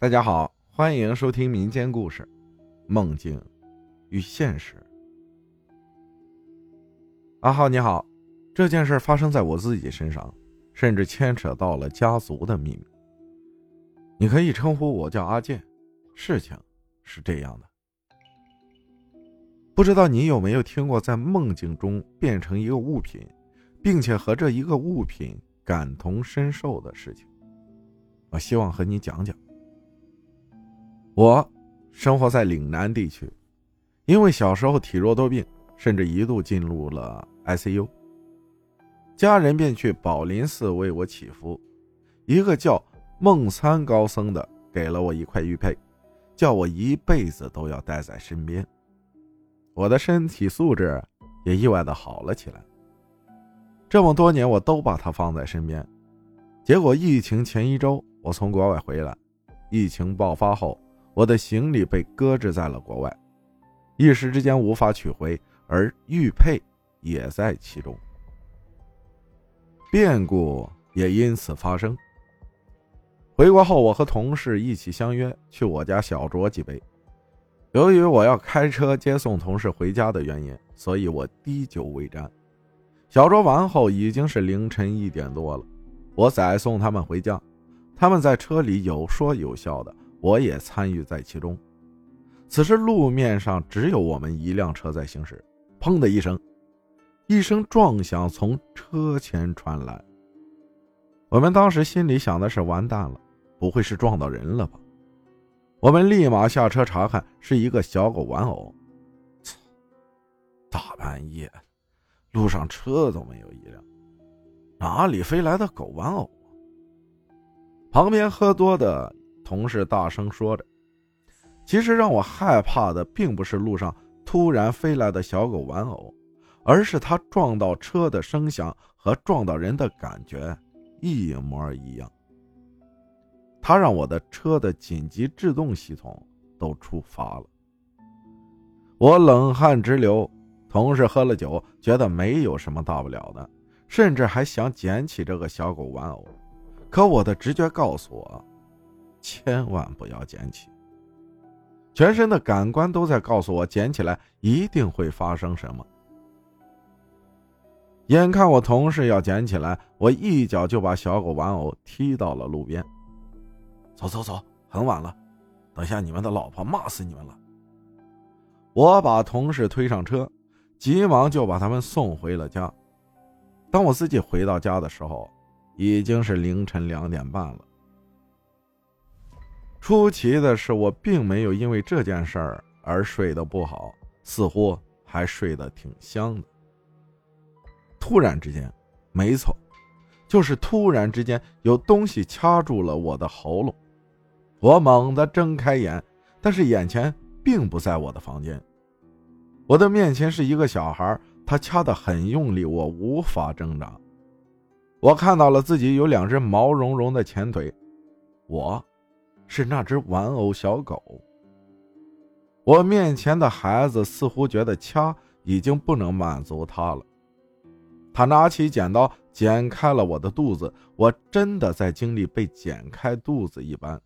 大家好，欢迎收听民间故事《梦境与现实》。阿浩你好，这件事发生在我自己身上，甚至牵扯到了家族的秘密。你可以称呼我叫阿健。事情是这样的，不知道你有没有听过在梦境中变成一个物品，并且和这一个物品感同身受的事情？我希望和你讲讲。我生活在岭南地区，因为小时候体弱多病，甚至一度进入了 ICU。家人便去宝林寺为我祈福，一个叫孟参高僧的给了我一块玉佩，叫我一辈子都要带在身边。我的身体素质也意外的好了起来。这么多年，我都把它放在身边。结果疫情前一周，我从国外回来，疫情爆发后。我的行李被搁置在了国外，一时之间无法取回，而玉佩也在其中。变故也因此发生。回国后，我和同事一起相约去我家小酌几杯。由于我要开车接送同事回家的原因，所以我滴酒未沾。小酌完后，已经是凌晨一点多了。我载送他们回家，他们在车里有说有笑的。我也参与在其中。此时路面上只有我们一辆车在行驶。砰的一声，一声撞响从车前传来。我们当时心里想的是：完蛋了，不会是撞到人了吧？我们立马下车查看，是一个小狗玩偶。大半夜，路上车都没有一辆，哪里飞来的狗玩偶？旁边喝多的。同事大声说着：“其实让我害怕的，并不是路上突然飞来的小狗玩偶，而是它撞到车的声响和撞到人的感觉一模一样。它让我的车的紧急制动系统都触发了。我冷汗直流。同事喝了酒，觉得没有什么大不了的，甚至还想捡起这个小狗玩偶。可我的直觉告诉我。”千万不要捡起！全身的感官都在告诉我，捡起来一定会发生什么。眼看我同事要捡起来，我一脚就把小狗玩偶踢到了路边。走走走，很晚了，等下你们的老婆骂死你们了。我把同事推上车，急忙就把他们送回了家。当我自己回到家的时候，已经是凌晨两点半了。出奇的是，我并没有因为这件事儿而睡得不好，似乎还睡得挺香的。突然之间，没错，就是突然之间，有东西掐住了我的喉咙。我猛地睁开眼，但是眼前并不在我的房间，我的面前是一个小孩，他掐得很用力，我无法挣扎。我看到了自己有两只毛茸茸的前腿，我。是那只玩偶小狗。我面前的孩子似乎觉得掐已经不能满足他了，他拿起剪刀剪开了我的肚子。我真的在经历被剪开肚子一般，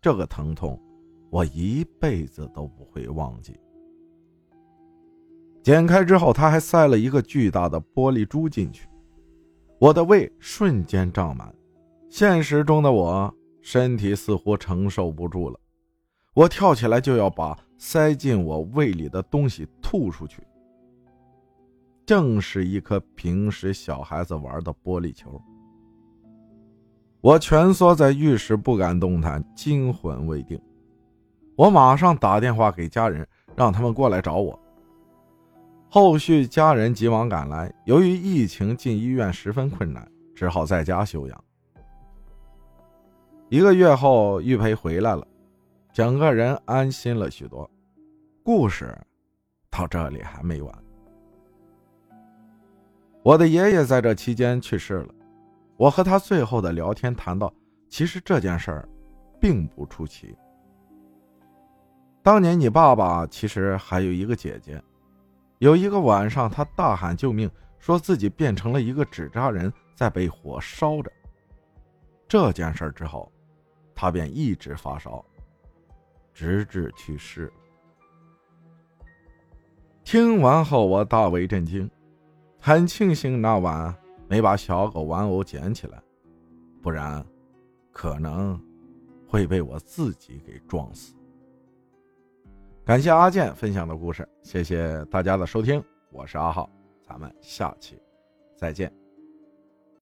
这个疼痛我一辈子都不会忘记。剪开之后，他还塞了一个巨大的玻璃珠进去，我的胃瞬间胀满。现实中的我。身体似乎承受不住了，我跳起来就要把塞进我胃里的东西吐出去。正是一颗平时小孩子玩的玻璃球。我蜷缩在浴室不敢动弹，惊魂未定。我马上打电话给家人，让他们过来找我。后续家人急忙赶来，由于疫情进医院十分困难，只好在家休养。一个月后，玉培回来了，整个人安心了许多。故事到这里还没完。我的爷爷在这期间去世了，我和他最后的聊天谈到，其实这件事儿并不出奇。当年你爸爸其实还有一个姐姐，有一个晚上，他大喊救命，说自己变成了一个纸扎人，在被火烧着。这件事之后。他便一直发烧，直至去世。听完后，我大为震惊，很庆幸那晚没把小狗玩偶捡起来，不然可能会被我自己给撞死。感谢阿健分享的故事，谢谢大家的收听，我是阿浩，咱们下期再见。